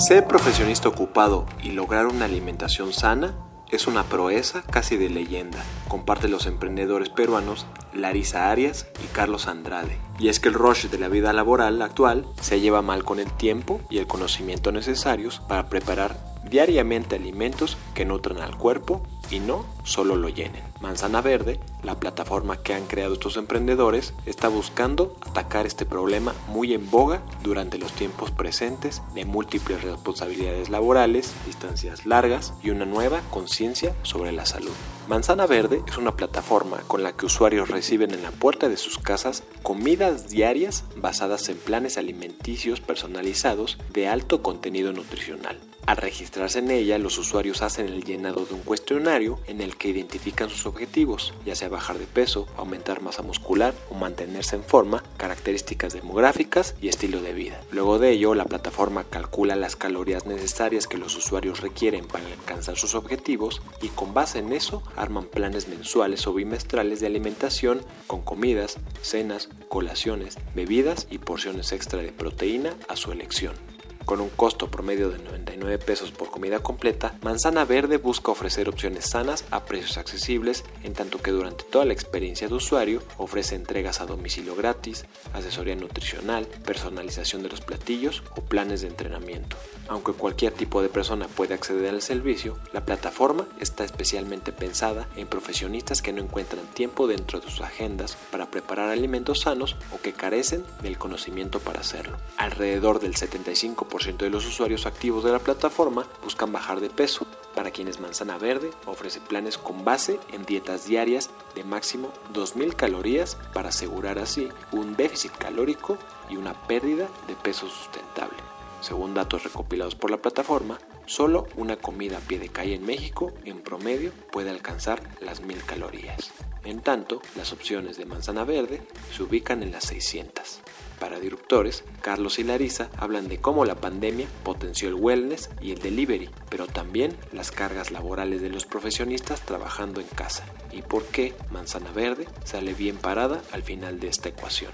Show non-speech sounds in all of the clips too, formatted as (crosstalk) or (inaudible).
Ser profesionista ocupado y lograr una alimentación sana es una proeza casi de leyenda, comparten los emprendedores peruanos Larisa Arias y Carlos Andrade. Y es que el rush de la vida laboral actual se lleva mal con el tiempo y el conocimiento necesarios para preparar diariamente alimentos que nutran al cuerpo y no solo lo llenen. Manzana Verde, la plataforma que han creado estos emprendedores, está buscando atacar este problema muy en boga durante los tiempos presentes de múltiples responsabilidades laborales, distancias largas y una nueva conciencia sobre la salud. Manzana Verde es una plataforma con la que usuarios reciben en la puerta de sus casas comidas diarias basadas en planes alimenticios personalizados de alto contenido nutricional. Al registrarse en ella, los usuarios hacen el llenado de un cuestionario en el que identifican sus objetivos, ya sea bajar de peso, aumentar masa muscular o mantenerse en forma, características demográficas y estilo de vida. Luego de ello, la plataforma calcula las calorías necesarias que los usuarios requieren para alcanzar sus objetivos y con base en eso arman planes mensuales o bimestrales de alimentación con comidas, cenas, colaciones, bebidas y porciones extra de proteína a su elección. Con un costo promedio de 99 pesos por comida completa, Manzana Verde busca ofrecer opciones sanas a precios accesibles, en tanto que durante toda la experiencia de usuario ofrece entregas a domicilio gratis, asesoría nutricional, personalización de los platillos o planes de entrenamiento. Aunque cualquier tipo de persona puede acceder al servicio, la plataforma está especialmente pensada en profesionistas que no encuentran tiempo dentro de sus agendas para preparar alimentos sanos o que carecen del conocimiento para hacerlo. Alrededor del 75% de los usuarios activos de la plataforma buscan bajar de peso. Para quienes Manzana Verde ofrece planes con base en dietas diarias de máximo 2.000 calorías para asegurar así un déficit calórico y una pérdida de peso sustentable. Según datos recopilados por la plataforma, solo una comida a pie de calle en México en promedio puede alcanzar las 1000 calorías. En tanto, las opciones de manzana verde se ubican en las 600. Para disruptores, Carlos y Larisa hablan de cómo la pandemia potenció el wellness y el delivery, pero también las cargas laborales de los profesionistas trabajando en casa y por qué Manzana Verde sale bien parada al final de esta ecuación.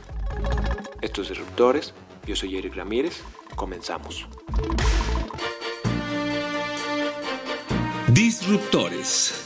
Estos disruptores, yo soy Eric Ramírez, comenzamos. Disruptores.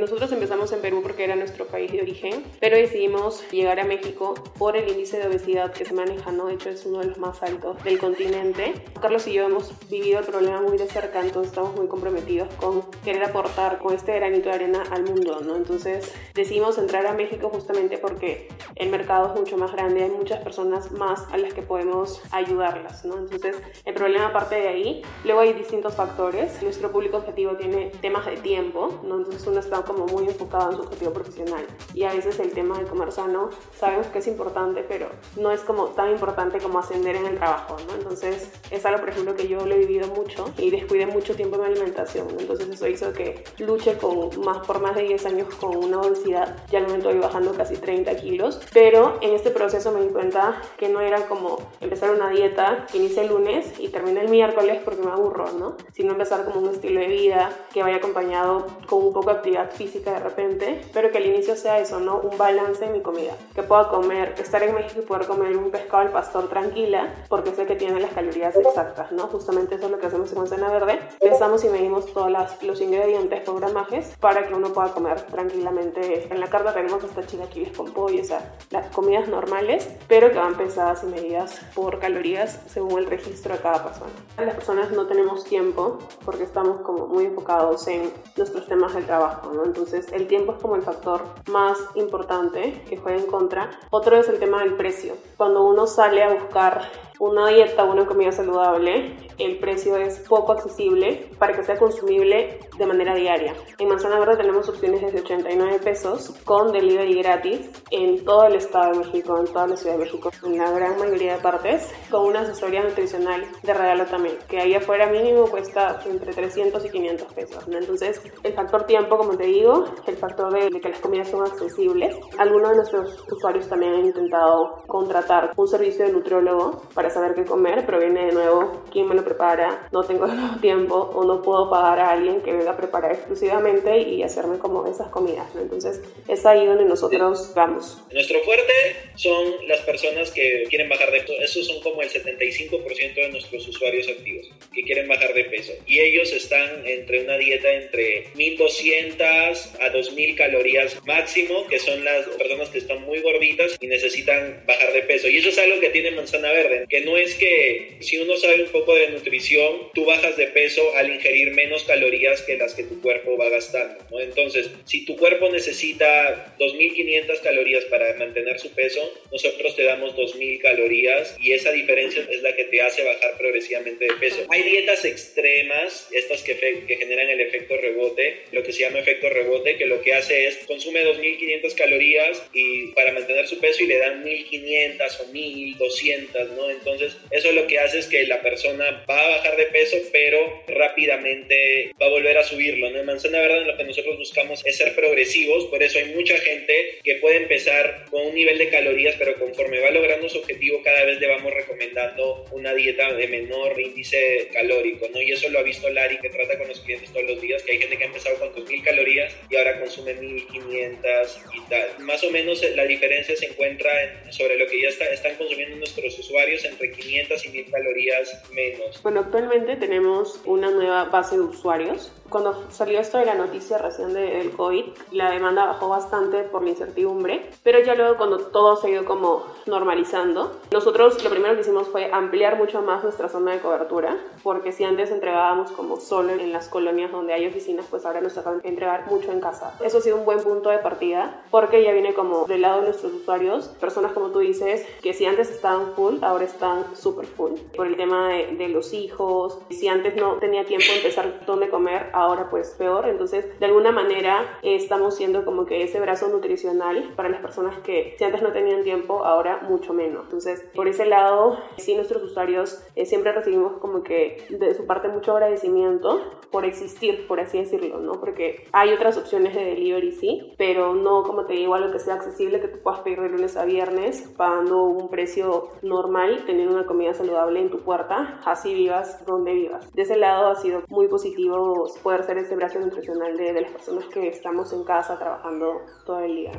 Nosotros empezamos en Perú porque era nuestro país de origen, pero decidimos llegar a México por el índice de obesidad que se maneja, ¿no? De hecho, es uno de los más altos del continente. Carlos y yo hemos vivido el problema muy de cerca, entonces estamos muy comprometidos con querer aportar con este granito de arena al mundo, ¿no? Entonces decidimos entrar a México justamente porque el mercado es mucho más grande, hay muchas personas más a las que podemos ayudarlas, ¿no? Entonces el problema parte de ahí. Luego hay distintos factores. Nuestro público objetivo tiene temas de tiempo, ¿no? Entonces uno está como muy enfocado en su objetivo profesional. Y a veces el tema de comer sano sabemos que es importante, pero no es como tan importante como ascender en el trabajo, ¿no? Entonces es algo, por ejemplo, que yo lo he vivido mucho y descuidé mucho tiempo en mi alimentación. Entonces eso hizo que luche con más, por más de 10 años con una obesidad. Ya al momento voy bajando casi 30 kilos, pero en este proceso me di cuenta que no era como empezar una dieta que inicia el lunes y termina el miércoles porque me aburro, ¿no? Sino empezar como un estilo de vida que vaya acompañado con un poco de actividad física de repente, pero que al inicio sea eso, ¿no? Un balance en mi comida. Que pueda comer, estar en México y poder comer un pescado al pastor tranquila, porque sé que tiene las calorías exactas, ¿no? Justamente eso es lo que hacemos en Manzana Verde. Pensamos y medimos todos los ingredientes por gramajes para que uno pueda comer tranquilamente. En la carta tenemos hasta chilaquiles con pollo, o sea, las comidas normales, pero que van pesadas y medidas por calorías según el registro de cada persona. Las personas no tenemos tiempo porque estamos como muy enfocados en nuestros temas del trabajo, ¿no? Entonces el tiempo es como el factor más importante que juega en contra. Otro es el tema del precio. Cuando uno sale a buscar una dieta o una comida saludable, el precio es poco accesible para que sea consumible de manera diaria. En Manzana Verde tenemos opciones desde 89 pesos con delivery gratis en todo el estado de México, en toda la ciudad de México, en la gran mayoría de partes, con una asesoría nutricional de regalo también, que ahí afuera mínimo cuesta entre 300 y 500 pesos. Entonces, el factor tiempo, como te digo, el factor de, de que las comidas son accesibles. Algunos de nuestros usuarios también han intentado contratar un servicio de nutriólogo para saber qué comer, pero viene de nuevo quién me lo prepara, no tengo (laughs) tiempo o no puedo pagar a alguien que venga a preparar exclusivamente y hacerme como esas comidas. Entonces es ahí donde nosotros vamos. Nuestro fuerte son las personas que quieren bajar de peso. Esos son como el 75% de nuestros usuarios activos que quieren bajar de peso. Y ellos están entre una dieta entre 1200 a 2000 calorías máximo, que son las personas que están muy gorditas y necesitan bajar de peso. Y eso es algo que tiene manzana verde, que no es que si uno sabe un poco de nutrición, tú bajas de peso al ingerir menos calorías que las que tu cuerpo va gastando. ¿no? Entonces, si tu cuerpo necesita 2.500 calorías para mantener su peso, nosotros te damos 2.000 calorías y esa diferencia es la que te hace bajar progresivamente de peso. Hay dietas extremas, estas que, que generan el efecto rebote, lo que se llama efecto rebote, que lo que hace es consume 2.500 calorías y para mantener su peso y le dan 1.500 o 1.200, ¿no? Entonces, eso lo que hace es que la persona va a bajar de peso, pero rápidamente va a volver a subirlo, ¿no? En Manzana Verde lo que nosotros buscamos es ser progresivos, por eso hay mucha gente que puede empezar con un nivel de calorías, pero conforme va logrando su objetivo, cada vez le vamos recomendando una dieta de menor índice calórico, ¿no? Y eso lo ha visto Lari, que trata con los clientes todos los días, que hay gente que ha empezado con 2.000 calorías y ahora consume 1.500 y tal. Más o menos la diferencia se encuentra en, sobre lo que ya está, están consumiendo nuestros usuarios entre 500 y 1.000 calorías menos. Bueno, actualmente tenemos una nueva base de usuarios. Cuando salió esto de la noticia recién del COVID, la demanda bajó bastante por la incertidumbre, pero ya luego cuando todo se ha ido como normalizando, nosotros lo primero que hicimos fue ampliar mucho más nuestra zona de cobertura, porque si antes entregábamos como solo en las colonias donde hay oficinas, pues ahora nos toca entregar mucho en casa. Eso ha sido un buen punto de partida, porque ya viene como del lado de nuestros usuarios, personas como tú dices, que si antes estaban full, ahora están super full, por el tema de, de los hijos, si antes no tenía tiempo de empezar dónde comer, ahora pues peor. Entonces, de alguna manera eh, estamos siendo como que ese brazo nutricional para las personas que si antes no tenían tiempo, ahora mucho menos. Entonces, por ese lado, sí nuestros usuarios eh, siempre recibimos como que de su parte mucho agradecimiento por existir, por así decirlo, ¿no? Porque hay otras opciones de delivery, sí, pero no, como te digo, algo que sea accesible, que tú puedas pedir de lunes a viernes, pagando un precio normal, teniendo una comida saludable en tu puerta, así vivas donde vivas. De ese lado ha sido muy positivo poder ser ese brazo nutricional de, de las personas que estamos en casa trabajando todo el día.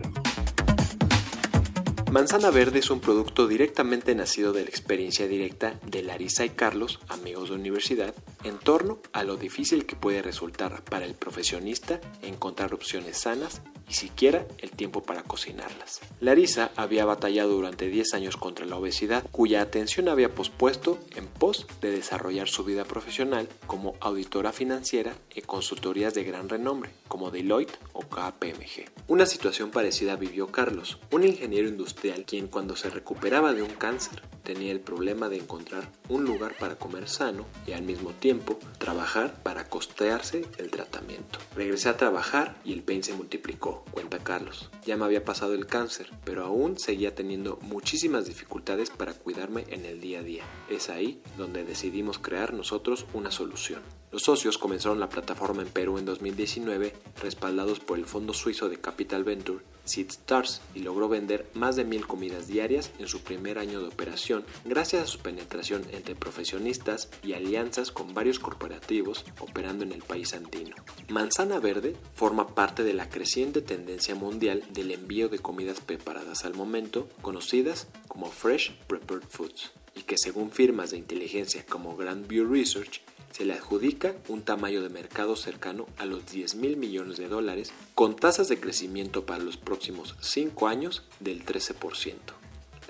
Manzana Verde es un producto directamente nacido de la experiencia directa de Larisa y Carlos, amigos de universidad, en torno a lo difícil que puede resultar para el profesionista encontrar opciones sanas y siquiera el tiempo para cocinarlas. Larisa había batallado durante 10 años contra la obesidad, cuya atención había pospuesto en pos de desarrollar su vida profesional como auditora financiera y consultorías de gran renombre, como Deloitte o KPMG. Una situación parecida vivió Carlos, un ingeniero industrial quien cuando se recuperaba de un cáncer tenía el problema de encontrar un lugar para comer sano y al mismo tiempo trabajar para costearse el tratamiento. Regresé a trabajar y el pain se multiplicó, cuenta Carlos. Ya me había pasado el cáncer, pero aún seguía teniendo muchísimas dificultades para cuidarme en el día a día. Es ahí donde decidimos crear nosotros una solución. Los socios comenzaron la plataforma en Perú en 2019, respaldados por el fondo suizo de Capital Venture Seed Stars y logró vender más de mil comidas diarias en su primer año de operación gracias a su penetración entre profesionistas y alianzas con varios corporativos operando en el país andino. Manzana Verde forma parte de la creciente tendencia mundial del envío de comidas preparadas al momento, conocidas como Fresh Prepared Foods, y que según firmas de inteligencia como Grand View Research se le adjudica un tamaño de mercado cercano a los 10 mil millones de dólares, con tasas de crecimiento para los próximos 5 años del 13%.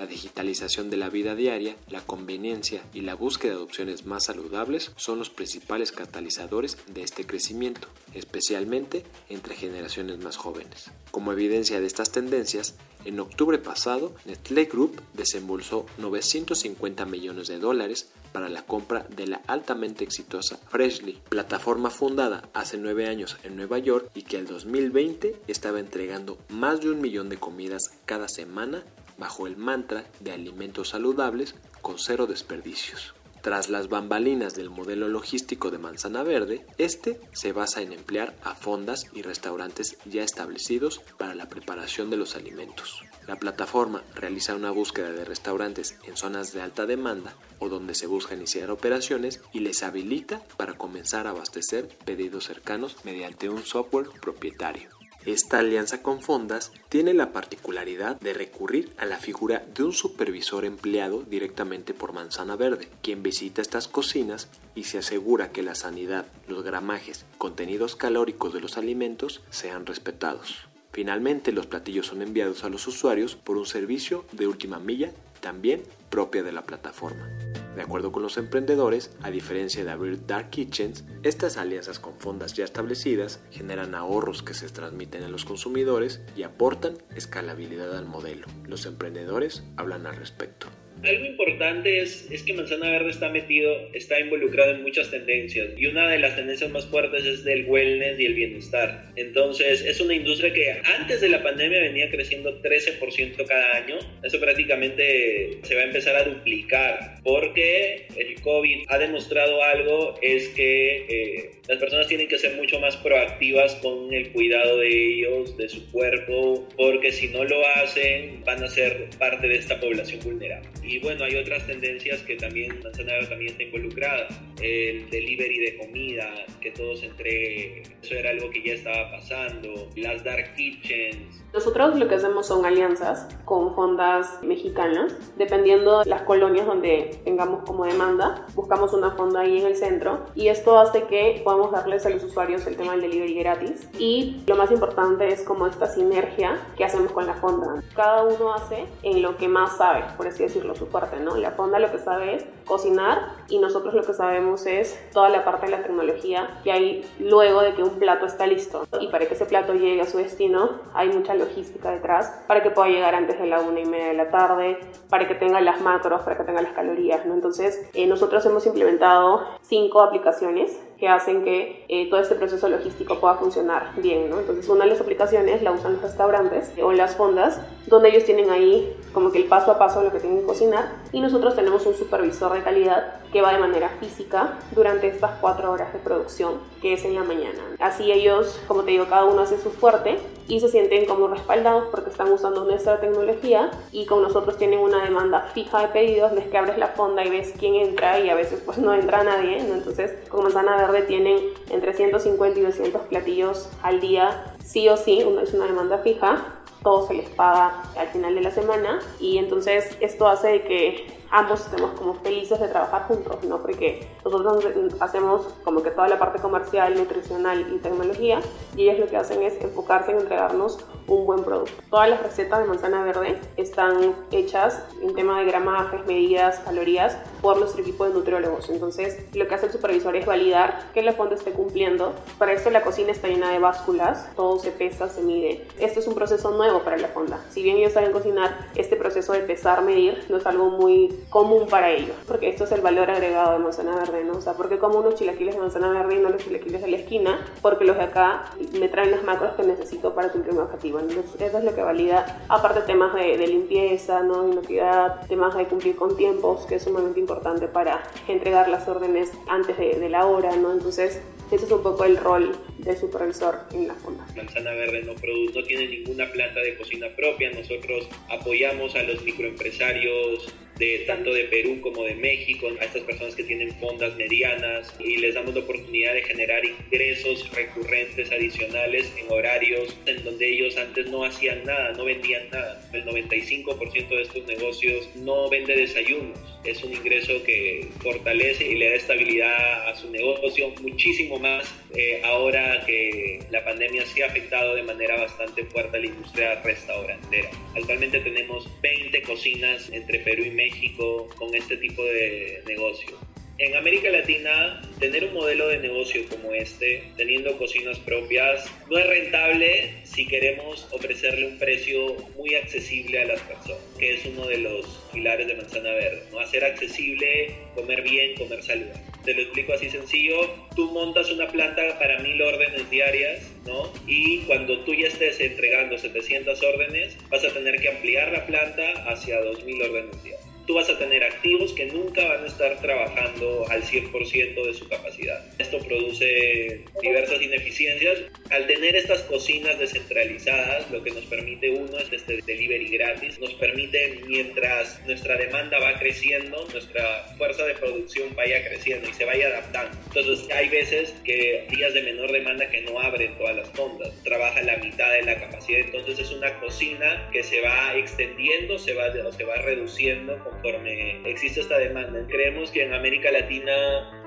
La digitalización de la vida diaria, la conveniencia y la búsqueda de opciones más saludables son los principales catalizadores de este crecimiento, especialmente entre generaciones más jóvenes. Como evidencia de estas tendencias, en octubre pasado, Nestlé Group desembolsó 950 millones de dólares para la compra de la altamente exitosa Freshly, plataforma fundada hace nueve años en Nueva York y que al 2020 estaba entregando más de un millón de comidas cada semana bajo el mantra de alimentos saludables con cero desperdicios. Tras las bambalinas del modelo logístico de Manzana Verde, este se basa en emplear a fondas y restaurantes ya establecidos para la preparación de los alimentos. La plataforma realiza una búsqueda de restaurantes en zonas de alta demanda o donde se busca iniciar operaciones y les habilita para comenzar a abastecer pedidos cercanos mediante un software propietario. Esta alianza con fondas tiene la particularidad de recurrir a la figura de un supervisor empleado directamente por Manzana Verde, quien visita estas cocinas y se asegura que la sanidad, los gramajes, contenidos calóricos de los alimentos sean respetados. Finalmente, los platillos son enviados a los usuarios por un servicio de última milla, también propia de la plataforma. De acuerdo con los emprendedores, a diferencia de abrir dark kitchens, estas alianzas con fondas ya establecidas generan ahorros que se transmiten a los consumidores y aportan escalabilidad al modelo. Los emprendedores hablan al respecto. Algo importante es, es que Manzana Verde está metido, está involucrado en muchas tendencias y una de las tendencias más fuertes es del wellness y el bienestar. Entonces es una industria que antes de la pandemia venía creciendo 13% cada año. Eso prácticamente se va a empezar a duplicar porque el COVID ha demostrado algo, es que eh, las personas tienen que ser mucho más proactivas con el cuidado de ellos, de su cuerpo, porque si no lo hacen van a ser parte de esta población vulnerable. Y bueno, hay otras tendencias que también Manzanero también está involucrada. El delivery de comida, que todos entre eso era algo que ya estaba pasando. Las dark kitchens, nosotros lo que hacemos son alianzas con fondas mexicanas, dependiendo de las colonias donde tengamos como demanda, buscamos una fonda ahí en el centro y esto hace que podamos darles a los usuarios el tema del delivery gratis y lo más importante es como esta sinergia que hacemos con la fonda. Cada uno hace en lo que más sabe, por así decirlo, su fuerte, ¿no? La fonda lo que sabe es cocinar y nosotros lo que sabemos es toda la parte de la tecnología que hay luego de que un plato está listo y para que ese plato llegue a su destino hay mucha logística detrás para que pueda llegar antes de la una y media de la tarde, para que tenga las macros, para que tenga las calorías, ¿no? Entonces, eh, nosotros hemos implementado cinco aplicaciones que hacen que eh, todo este proceso logístico pueda funcionar bien, ¿no? Entonces, una de las aplicaciones la usan los restaurantes o las fondas, donde ellos tienen ahí como que el paso a paso de lo que tienen que cocinar y nosotros tenemos un supervisor de calidad que va de manera física durante estas cuatro horas de producción, que es en la mañana. Así ellos, como te digo, cada uno hace su fuerte y se sienten como respaldados porque están usando nuestra tecnología y con nosotros tienen una demanda fija de pedidos, desde que abres la fonda y ves quién entra y a veces pues no entra nadie, ¿no? entonces con Manzana Verde tienen entre 150 y 200 platillos al día, sí o sí, es una demanda fija, todo se les paga al final de la semana y entonces esto hace que ambos estemos como felices de trabajar juntos, ¿no? Porque nosotros hacemos como que toda la parte comercial, nutricional y tecnología y ellos lo que hacen es enfocarse en entregarnos un buen producto. Todas las recetas de manzana verde están hechas en tema de gramajes, medidas, calorías por nuestro equipo de nutriólogos. Entonces, lo que hace el supervisor es validar que la fonda esté cumpliendo. Para esto la cocina está llena de básculas, todo se pesa, se mide. Esto es un proceso nuevo para la fonda. Si bien ellos saben cocinar, este proceso de pesar, medir, no es algo muy común para ellos, porque esto es el valor agregado de manzana verde, ¿no? O sea, porque como unos chilaquiles de manzana verde y no los chilaquiles de la esquina, porque los de acá me traen las macros que necesito para cumplir mi objetivo. Entonces, eso es lo que valida, aparte temas de, limpieza, ¿no? inocuidad, temas de cumplir con tiempos, que es sumamente importante para entregar las órdenes antes de, de la hora, ¿no? Entonces, ese es un poco el rol del supervisor en la fonda. Manzana Verde no, no tiene ninguna planta de cocina propia. Nosotros apoyamos a los microempresarios de tanto de Perú como de México, a estas personas que tienen fondas medianas y les damos la oportunidad de generar ingresos recurrentes adicionales en horarios en donde ellos antes no hacían nada, no vendían nada. El 95% de estos negocios no vende desayunos. Es un ingreso que fortalece y le da estabilidad a su negocio muchísimo más eh, ahora que la pandemia sí ha afectado de manera bastante fuerte a la industria restaurantera. Actualmente tenemos 20 cocinas entre Perú y México con este tipo de negocio en América Latina, tener un modelo de negocio como este, teniendo cocinas propias, no es rentable si queremos ofrecerle un precio muy accesible a las personas, que es uno de los pilares de Manzana Verde. ¿no? Hacer accesible, comer bien, comer saludable. Te lo explico así sencillo. Tú montas una planta para mil órdenes diarias, ¿no? Y cuando tú ya estés entregando 700 órdenes, vas a tener que ampliar la planta hacia 2000 órdenes diarias tú vas a tener activos que nunca van a estar trabajando al 100% de su capacidad. Esto produce diversas ineficiencias. Al tener estas cocinas descentralizadas, lo que nos permite uno es este delivery gratis, nos permite mientras nuestra demanda va creciendo, nuestra fuerza de producción vaya creciendo y se vaya adaptando. Entonces hay veces que días de menor demanda que no abren todas las fondas, trabaja la mitad de la capacidad, entonces es una cocina que se va extendiendo, se va, se va reduciendo conforme existe esta demanda. Creemos que en América Latina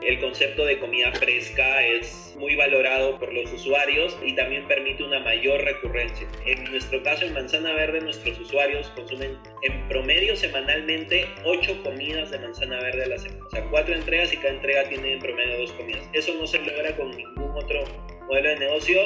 el concepto de comida fresca es muy valorado por los usuarios y también permite una mayor recurrencia. En nuestro caso, en Manzana Verde, nuestros usuarios consumen en promedio semanalmente 8 comidas de manzana verde a la semana. O sea, 4 entregas y cada entrega tiene en promedio 2 comidas. Eso no se logra con ningún otro modelo de negocio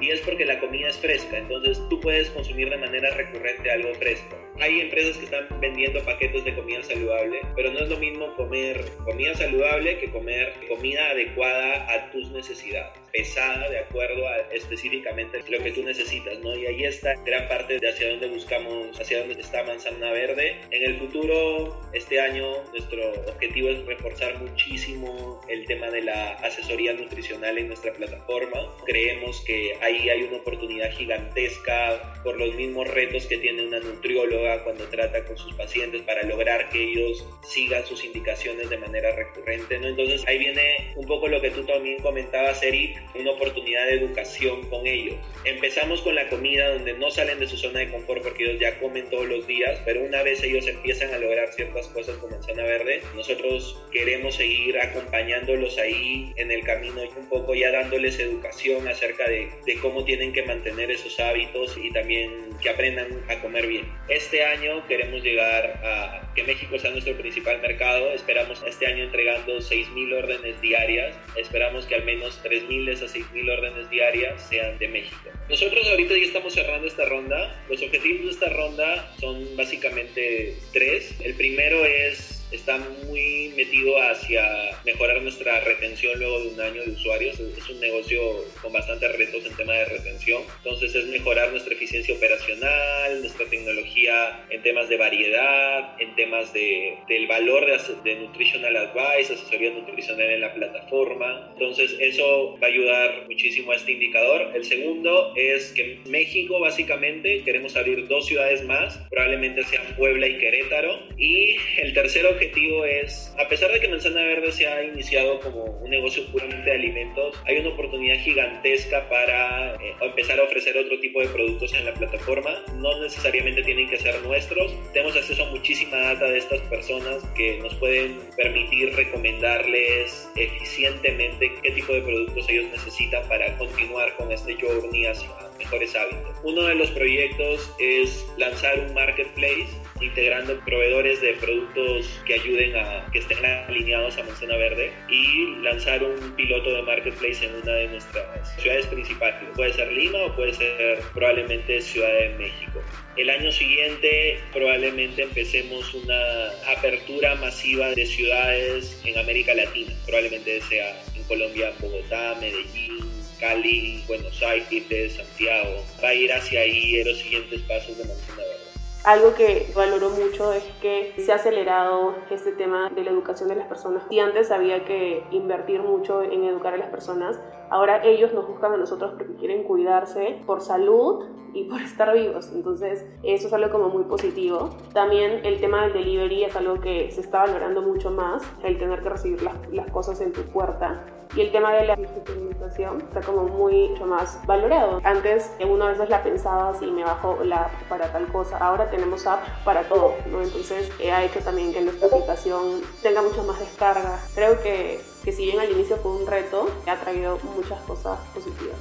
y es porque la comida es fresca, entonces tú puedes consumir de manera recurrente algo fresco. Hay empresas que están vendiendo paquetes de comida saludable, pero no es lo mismo comer comida saludable que comer comida adecuada a tus necesidades, pesada de acuerdo a específicamente lo que tú necesitas, ¿no? Y ahí está gran parte de hacia dónde buscamos, hacia dónde está Manzana Verde. En el futuro, este año, nuestro objetivo es reforzar muchísimo el tema de la asesoría nutricional en nuestra plataforma. Creemos que ahí hay una oportunidad gigantesca por los mismos retos que tiene una nutrióloga cuando trata con sus pacientes para lograr que ellos sigan sus indicaciones de manera recurrente, ¿no? Entonces ahí viene un poco lo que tú también comentabas, Eric, una oportunidad de educación con ellos. Empezamos con la comida donde no salen de su zona de confort porque ellos ya comen todos los días, pero una vez ellos empiezan a lograr ciertas cosas con manzana verde, nosotros queremos seguir acompañándolos ahí en el camino y un poco ya dándoles educación acerca de, de cómo tienen que mantener esos hábitos y también que aprendan a comer bien. Este año queremos llegar a que México sea nuestro principal mercado. Esperamos este año entregando 6.000 órdenes diarias. Esperamos que al menos 3.000 esas 6.000 órdenes diarias sean de México. Nosotros ahorita ya estamos cerrando esta ronda. Los objetivos de esta ronda son básicamente tres. El primero es está muy metido hacia mejorar nuestra retención luego de un año de usuarios. Es un negocio con bastantes retos en tema de retención. Entonces es mejorar nuestra eficiencia operacional, nuestra tecnología en temas de variedad, en temas de, del valor de, de nutritional advice, asesoría nutricional en la plataforma. Entonces eso va a ayudar muchísimo a este indicador. El segundo es que México básicamente queremos abrir dos ciudades más, probablemente sean Puebla y Querétaro. Y el tercero objetivo es, a pesar de que Manzana Verde se ha iniciado como un negocio puramente de alimentos, hay una oportunidad gigantesca para eh, empezar a ofrecer otro tipo de productos en la plataforma. No necesariamente tienen que ser nuestros. Tenemos acceso a muchísima data de estas personas que nos pueden permitir recomendarles eficientemente qué tipo de productos ellos necesitan para continuar con este journey hacia mejores hábitos. Uno de los proyectos es lanzar un marketplace integrando proveedores de productos que ayuden a que estén alineados a Manzana Verde y lanzar un piloto de marketplace en una de nuestras ciudades principales. Puede ser Lima o puede ser probablemente Ciudad de México. El año siguiente probablemente empecemos una apertura masiva de ciudades en América Latina. Probablemente sea en Colombia, Bogotá, Medellín, Cali, Buenos Aires, Santiago. Va a ir hacia ahí los siguientes pasos de Manzana Verde. Algo que valoro mucho es que se ha acelerado este tema de la educación de las personas. Si antes había que invertir mucho en educar a las personas, ahora ellos nos buscan a nosotros porque quieren cuidarse por salud y por (laughs) estar vivos. Entonces, eso es algo como muy positivo. También el tema del delivery es algo que se está valorando mucho más, el tener que recibir las, las cosas en tu puerta. Y el tema de la digitalización está como mucho más valorado. Antes uno a veces la pensaba si me bajo la app para tal cosa. Ahora tenemos app para todo, ¿no? Entonces ha hecho también que nuestra aplicación tenga mucho más descarga. Creo que que si bien al inicio fue un reto, ha traído muchas cosas positivas.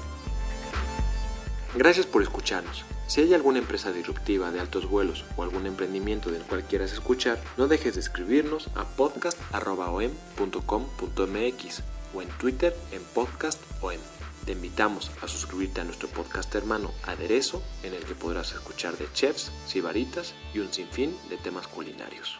Gracias por escucharnos. Si hay alguna empresa disruptiva de altos vuelos o algún emprendimiento del cual quieras escuchar, no dejes de escribirnos a podcast.om.com.mx o en Twitter en podcastom. Te invitamos a suscribirte a nuestro podcast hermano Aderezo, en el que podrás escuchar de chefs, sibaritas y un sinfín de temas culinarios.